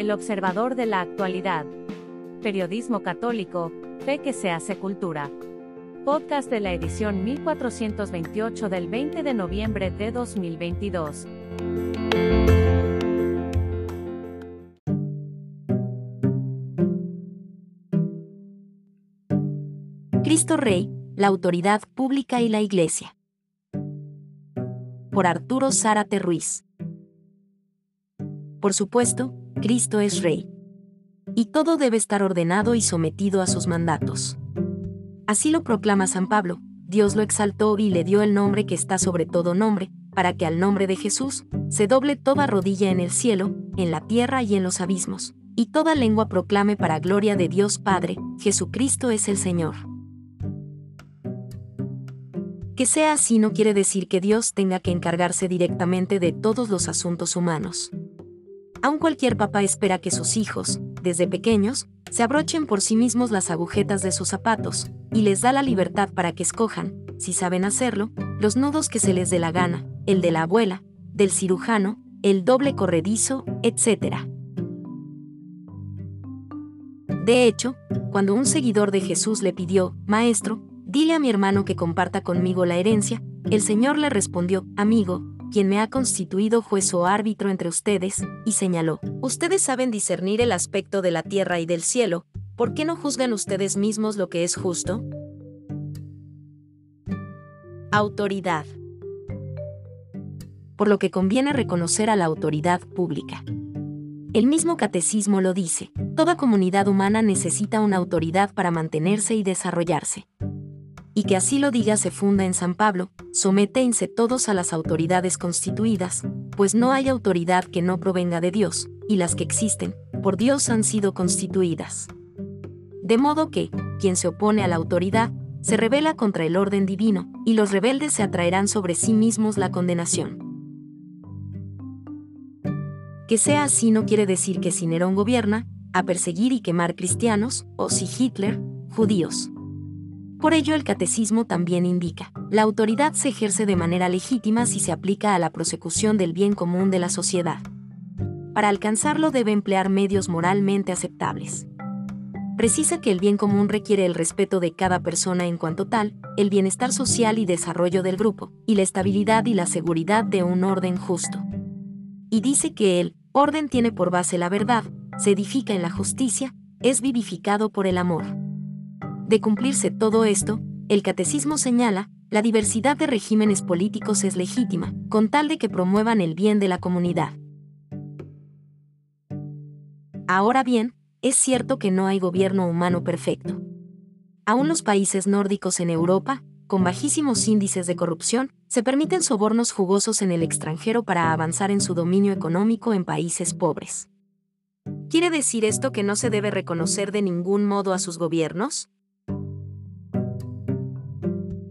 El observador de la actualidad. Periodismo católico, fe que se hace cultura. Podcast de la edición 1428 del 20 de noviembre de 2022. Cristo Rey, la autoridad pública y la Iglesia. Por Arturo Zárate Ruiz. Por supuesto, Cristo es Rey. Y todo debe estar ordenado y sometido a sus mandatos. Así lo proclama San Pablo, Dios lo exaltó y le dio el nombre que está sobre todo nombre, para que al nombre de Jesús se doble toda rodilla en el cielo, en la tierra y en los abismos, y toda lengua proclame para gloria de Dios Padre, Jesucristo es el Señor. Que sea así no quiere decir que Dios tenga que encargarse directamente de todos los asuntos humanos. Aun cualquier papá espera que sus hijos, desde pequeños, se abrochen por sí mismos las agujetas de sus zapatos, y les da la libertad para que escojan, si saben hacerlo, los nudos que se les dé la gana, el de la abuela, del cirujano, el doble corredizo, etc. De hecho, cuando un seguidor de Jesús le pidió, Maestro, dile a mi hermano que comparta conmigo la herencia, el Señor le respondió, Amigo, quien me ha constituido juez o árbitro entre ustedes, y señaló, Ustedes saben discernir el aspecto de la tierra y del cielo, ¿por qué no juzgan ustedes mismos lo que es justo? Autoridad. Por lo que conviene reconocer a la autoridad pública. El mismo catecismo lo dice, toda comunidad humana necesita una autoridad para mantenerse y desarrollarse y que así lo diga se funda en San Pablo, sometense todos a las autoridades constituidas, pues no hay autoridad que no provenga de Dios, y las que existen, por Dios han sido constituidas. De modo que, quien se opone a la autoridad, se rebela contra el orden divino, y los rebeldes se atraerán sobre sí mismos la condenación. Que sea así no quiere decir que si Nerón gobierna, a perseguir y quemar cristianos, o si Hitler, judíos. Por ello el catecismo también indica, la autoridad se ejerce de manera legítima si se aplica a la prosecución del bien común de la sociedad. Para alcanzarlo debe emplear medios moralmente aceptables. Precisa que el bien común requiere el respeto de cada persona en cuanto tal, el bienestar social y desarrollo del grupo, y la estabilidad y la seguridad de un orden justo. Y dice que el orden tiene por base la verdad, se edifica en la justicia, es vivificado por el amor. De cumplirse todo esto, el catecismo señala, la diversidad de regímenes políticos es legítima, con tal de que promuevan el bien de la comunidad. Ahora bien, es cierto que no hay gobierno humano perfecto. Aún los países nórdicos en Europa, con bajísimos índices de corrupción, se permiten sobornos jugosos en el extranjero para avanzar en su dominio económico en países pobres. ¿Quiere decir esto que no se debe reconocer de ningún modo a sus gobiernos?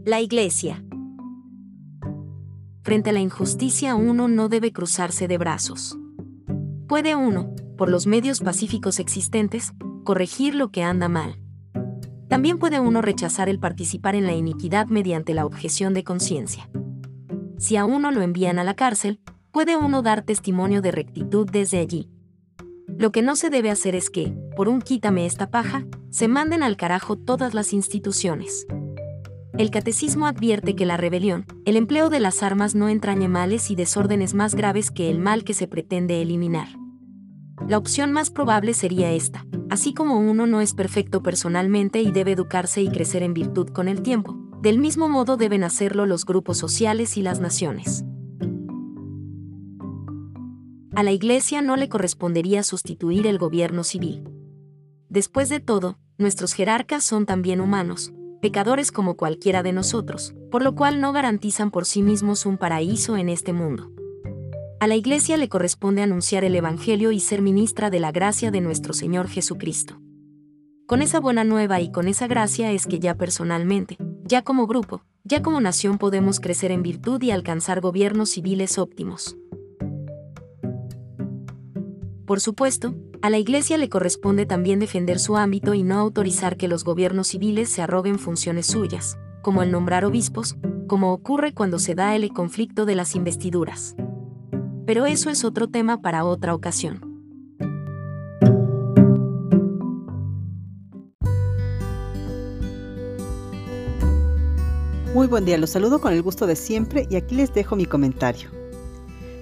La Iglesia. Frente a la injusticia uno no debe cruzarse de brazos. Puede uno, por los medios pacíficos existentes, corregir lo que anda mal. También puede uno rechazar el participar en la iniquidad mediante la objeción de conciencia. Si a uno lo envían a la cárcel, puede uno dar testimonio de rectitud desde allí. Lo que no se debe hacer es que, por un quítame esta paja, se manden al carajo todas las instituciones. El catecismo advierte que la rebelión, el empleo de las armas no entrañe males y desórdenes más graves que el mal que se pretende eliminar. La opción más probable sería esta, así como uno no es perfecto personalmente y debe educarse y crecer en virtud con el tiempo, del mismo modo deben hacerlo los grupos sociales y las naciones. A la Iglesia no le correspondería sustituir el gobierno civil. Después de todo, nuestros jerarcas son también humanos, pecadores como cualquiera de nosotros, por lo cual no garantizan por sí mismos un paraíso en este mundo. A la Iglesia le corresponde anunciar el Evangelio y ser ministra de la gracia de nuestro Señor Jesucristo. Con esa buena nueva y con esa gracia es que ya personalmente, ya como grupo, ya como nación podemos crecer en virtud y alcanzar gobiernos civiles óptimos. Por supuesto, a la Iglesia le corresponde también defender su ámbito y no autorizar que los gobiernos civiles se arroguen funciones suyas, como el nombrar obispos, como ocurre cuando se da el conflicto de las investiduras. Pero eso es otro tema para otra ocasión. Muy buen día, los saludo con el gusto de siempre y aquí les dejo mi comentario.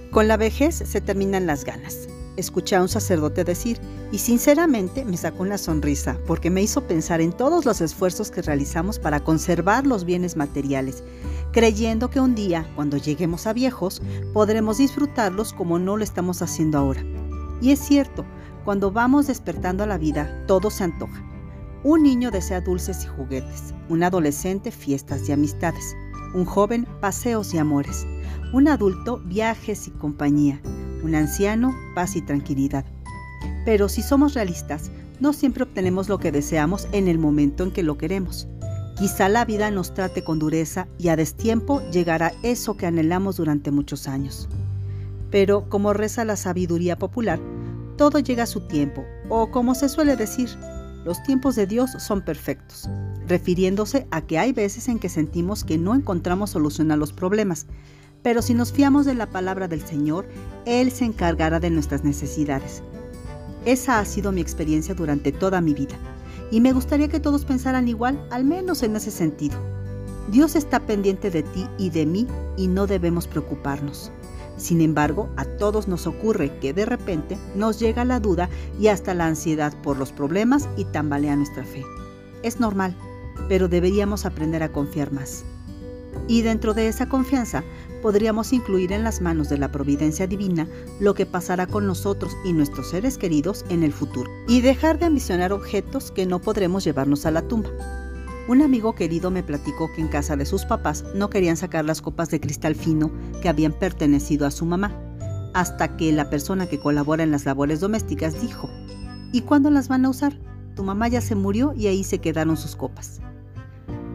Con la vejez se terminan las ganas. Escuché a un sacerdote decir, y sinceramente me sacó una sonrisa, porque me hizo pensar en todos los esfuerzos que realizamos para conservar los bienes materiales, creyendo que un día, cuando lleguemos a viejos, podremos disfrutarlos como no lo estamos haciendo ahora. Y es cierto, cuando vamos despertando a la vida, todo se antoja. Un niño desea dulces y juguetes, un adolescente fiestas y amistades, un joven paseos y amores, un adulto viajes y compañía, un anciano paz y tranquilidad. Pero si somos realistas, no siempre obtenemos lo que deseamos en el momento en que lo queremos. Quizá la vida nos trate con dureza y a destiempo llegará eso que anhelamos durante muchos años. Pero como reza la sabiduría popular, todo llega a su tiempo, o como se suele decir, los tiempos de Dios son perfectos, refiriéndose a que hay veces en que sentimos que no encontramos solución a los problemas, pero si nos fiamos de la palabra del Señor, Él se encargará de nuestras necesidades. Esa ha sido mi experiencia durante toda mi vida, y me gustaría que todos pensaran igual, al menos en ese sentido. Dios está pendiente de ti y de mí y no debemos preocuparnos. Sin embargo, a todos nos ocurre que de repente nos llega la duda y hasta la ansiedad por los problemas y tambalea nuestra fe. Es normal, pero deberíamos aprender a confiar más. Y dentro de esa confianza podríamos incluir en las manos de la providencia divina lo que pasará con nosotros y nuestros seres queridos en el futuro, y dejar de ambicionar objetos que no podremos llevarnos a la tumba. Un amigo querido me platicó que en casa de sus papás no querían sacar las copas de cristal fino que habían pertenecido a su mamá, hasta que la persona que colabora en las labores domésticas dijo, ¿y cuándo las van a usar? Tu mamá ya se murió y ahí se quedaron sus copas.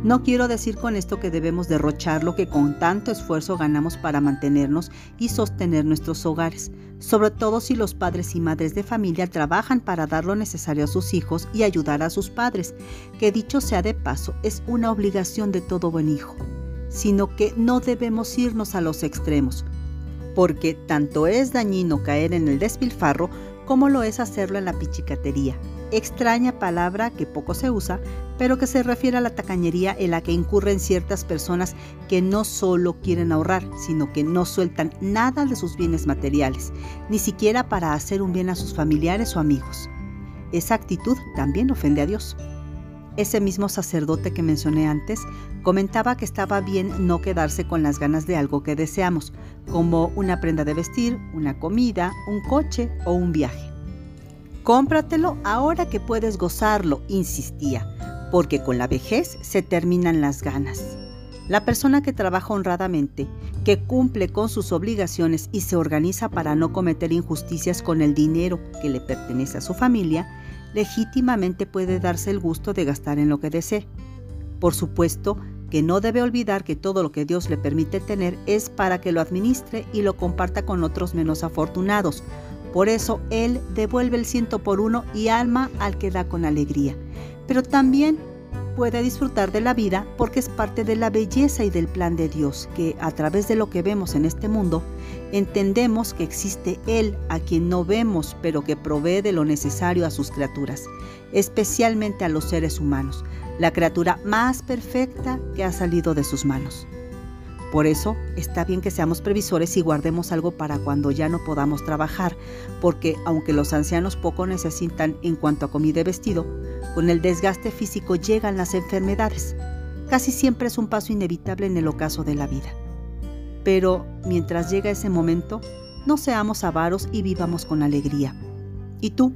No quiero decir con esto que debemos derrochar lo que con tanto esfuerzo ganamos para mantenernos y sostener nuestros hogares, sobre todo si los padres y madres de familia trabajan para dar lo necesario a sus hijos y ayudar a sus padres, que dicho sea de paso es una obligación de todo buen hijo, sino que no debemos irnos a los extremos, porque tanto es dañino caer en el despilfarro como lo es hacerlo en la pichicatería, extraña palabra que poco se usa, pero que se refiere a la tacañería en la que incurren ciertas personas que no solo quieren ahorrar, sino que no sueltan nada de sus bienes materiales, ni siquiera para hacer un bien a sus familiares o amigos. Esa actitud también ofende a Dios. Ese mismo sacerdote que mencioné antes comentaba que estaba bien no quedarse con las ganas de algo que deseamos, como una prenda de vestir, una comida, un coche o un viaje. Cómpratelo ahora que puedes gozarlo, insistía, porque con la vejez se terminan las ganas. La persona que trabaja honradamente, que cumple con sus obligaciones y se organiza para no cometer injusticias con el dinero que le pertenece a su familia, legítimamente puede darse el gusto de gastar en lo que desee. Por supuesto que no debe olvidar que todo lo que Dios le permite tener es para que lo administre y lo comparta con otros menos afortunados, por eso Él devuelve el ciento por uno y alma al que da con alegría. Pero también puede disfrutar de la vida porque es parte de la belleza y del plan de Dios, que a través de lo que vemos en este mundo, entendemos que existe Él a quien no vemos, pero que provee de lo necesario a sus criaturas, especialmente a los seres humanos, la criatura más perfecta que ha salido de sus manos. Por eso está bien que seamos previsores y guardemos algo para cuando ya no podamos trabajar, porque aunque los ancianos poco necesitan en cuanto a comida y vestido, con el desgaste físico llegan las enfermedades. Casi siempre es un paso inevitable en el ocaso de la vida. Pero mientras llega ese momento, no seamos avaros y vivamos con alegría. ¿Y tú?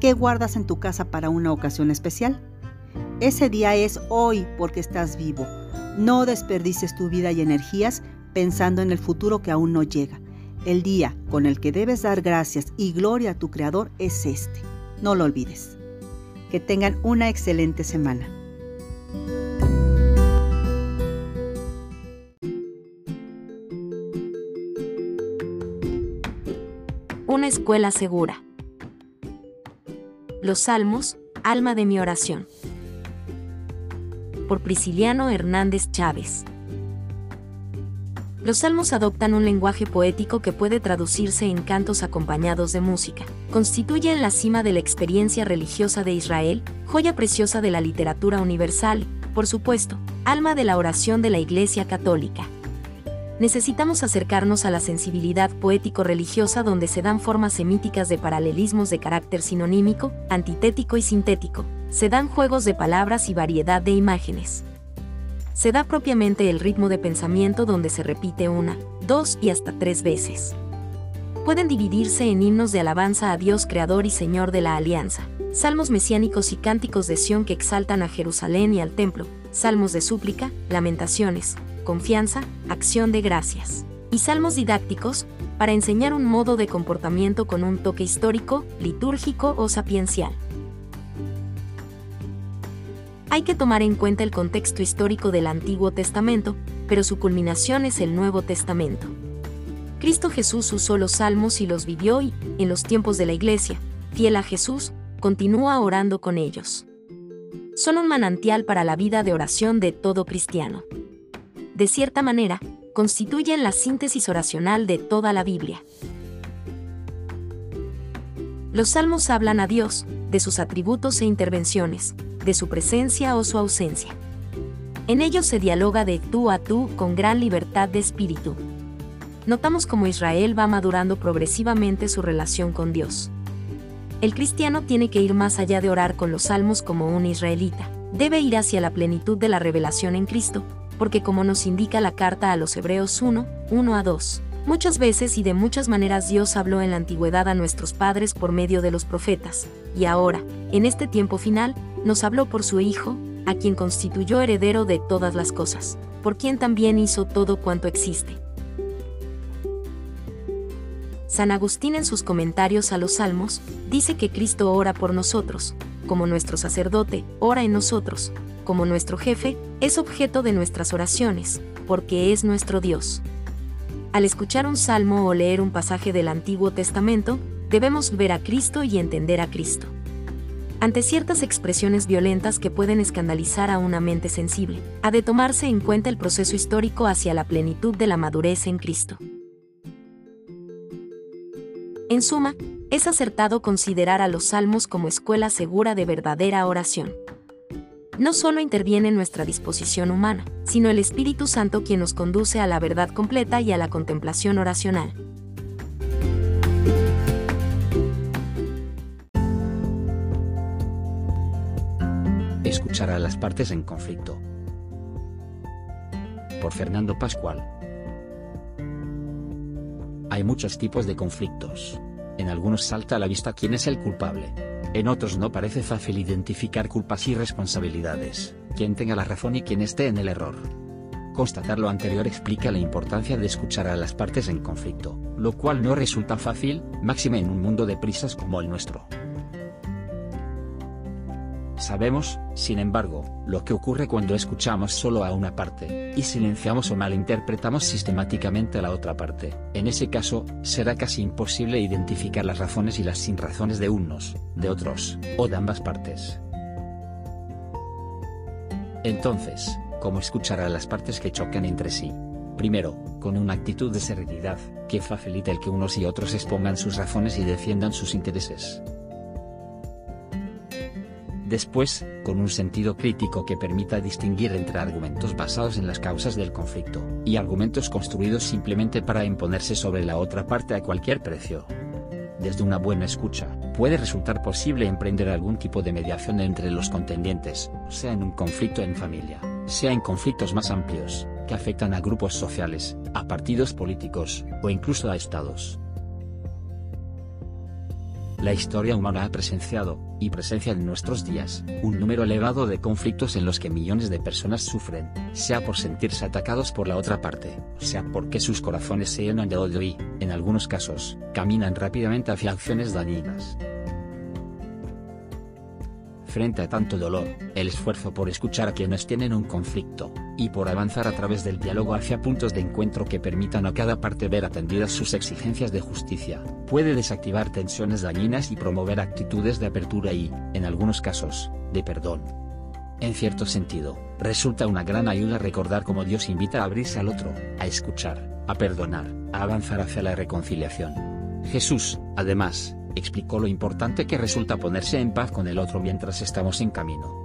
¿Qué guardas en tu casa para una ocasión especial? Ese día es hoy porque estás vivo no desperdices tu vida y energías pensando en el futuro que aún no llega. El día con el que debes dar gracias y gloria a tu Creador es este. No lo olvides. Que tengan una excelente semana. Una escuela segura. Los Salmos, alma de mi oración por Prisciliano Hernández Chávez. Los salmos adoptan un lenguaje poético que puede traducirse en cantos acompañados de música. Constituyen la cima de la experiencia religiosa de Israel, joya preciosa de la literatura universal, por supuesto, Alma de la oración de la Iglesia Católica. Necesitamos acercarnos a la sensibilidad poético-religiosa donde se dan formas semíticas de paralelismos de carácter sinonímico, antitético y sintético, se dan juegos de palabras y variedad de imágenes. Se da propiamente el ritmo de pensamiento donde se repite una, dos y hasta tres veces. Pueden dividirse en himnos de alabanza a Dios Creador y Señor de la Alianza, salmos mesiánicos y cánticos de Sión que exaltan a Jerusalén y al templo, salmos de súplica, lamentaciones, confianza, acción de gracias, y salmos didácticos, para enseñar un modo de comportamiento con un toque histórico, litúrgico o sapiencial. Hay que tomar en cuenta el contexto histórico del Antiguo Testamento, pero su culminación es el Nuevo Testamento. Cristo Jesús usó los salmos y los vivió y, en los tiempos de la Iglesia, fiel a Jesús, continúa orando con ellos. Son un manantial para la vida de oración de todo cristiano. De cierta manera, constituyen la síntesis oracional de toda la Biblia. Los salmos hablan a Dios, de sus atributos e intervenciones, de su presencia o su ausencia. En ellos se dialoga de tú a tú con gran libertad de espíritu. Notamos cómo Israel va madurando progresivamente su relación con Dios. El cristiano tiene que ir más allá de orar con los salmos como un israelita. Debe ir hacia la plenitud de la revelación en Cristo, porque como nos indica la carta a los Hebreos 1, 1 a 2, muchas veces y de muchas maneras Dios habló en la antigüedad a nuestros padres por medio de los profetas, y ahora, en este tiempo final, nos habló por su Hijo, a quien constituyó heredero de todas las cosas, por quien también hizo todo cuanto existe. San Agustín en sus comentarios a los Salmos, dice que Cristo ora por nosotros, como nuestro sacerdote, ora en nosotros, como nuestro jefe, es objeto de nuestras oraciones, porque es nuestro Dios. Al escuchar un salmo o leer un pasaje del Antiguo Testamento, debemos ver a Cristo y entender a Cristo ante ciertas expresiones violentas que pueden escandalizar a una mente sensible, ha de tomarse en cuenta el proceso histórico hacia la plenitud de la madurez en Cristo. En suma, es acertado considerar a los salmos como escuela segura de verdadera oración. No solo interviene nuestra disposición humana, sino el Espíritu Santo quien nos conduce a la verdad completa y a la contemplación oracional. A las partes en conflicto. Por Fernando Pascual. Hay muchos tipos de conflictos. En algunos salta a la vista quién es el culpable. En otros no parece fácil identificar culpas y responsabilidades, quién tenga la razón y quién esté en el error. Constatar lo anterior explica la importancia de escuchar a las partes en conflicto, lo cual no resulta fácil, máxime en un mundo de prisas como el nuestro. Sabemos, sin embargo, lo que ocurre cuando escuchamos solo a una parte, y silenciamos o malinterpretamos sistemáticamente a la otra parte. En ese caso, será casi imposible identificar las razones y las sinrazones de unos, de otros, o de ambas partes. Entonces, ¿cómo escuchar a las partes que chocan entre sí? Primero, con una actitud de serenidad, que facilite el que unos y otros expongan sus razones y defiendan sus intereses. Después, con un sentido crítico que permita distinguir entre argumentos basados en las causas del conflicto, y argumentos construidos simplemente para imponerse sobre la otra parte a cualquier precio. Desde una buena escucha, puede resultar posible emprender algún tipo de mediación entre los contendientes, sea en un conflicto en familia, sea en conflictos más amplios, que afectan a grupos sociales, a partidos políticos, o incluso a estados. La historia humana ha presenciado, y presencia en nuestros días, un número elevado de conflictos en los que millones de personas sufren, sea por sentirse atacados por la otra parte, sea porque sus corazones se llenan de odio y, en algunos casos, caminan rápidamente hacia acciones dañinas. Frente a tanto dolor, el esfuerzo por escuchar a quienes tienen un conflicto, y por avanzar a través del diálogo hacia puntos de encuentro que permitan a cada parte ver atendidas sus exigencias de justicia, puede desactivar tensiones dañinas y promover actitudes de apertura y, en algunos casos, de perdón. En cierto sentido, resulta una gran ayuda recordar cómo Dios invita a abrirse al otro, a escuchar, a perdonar, a avanzar hacia la reconciliación. Jesús, además, explicó lo importante que resulta ponerse en paz con el otro mientras estamos en camino.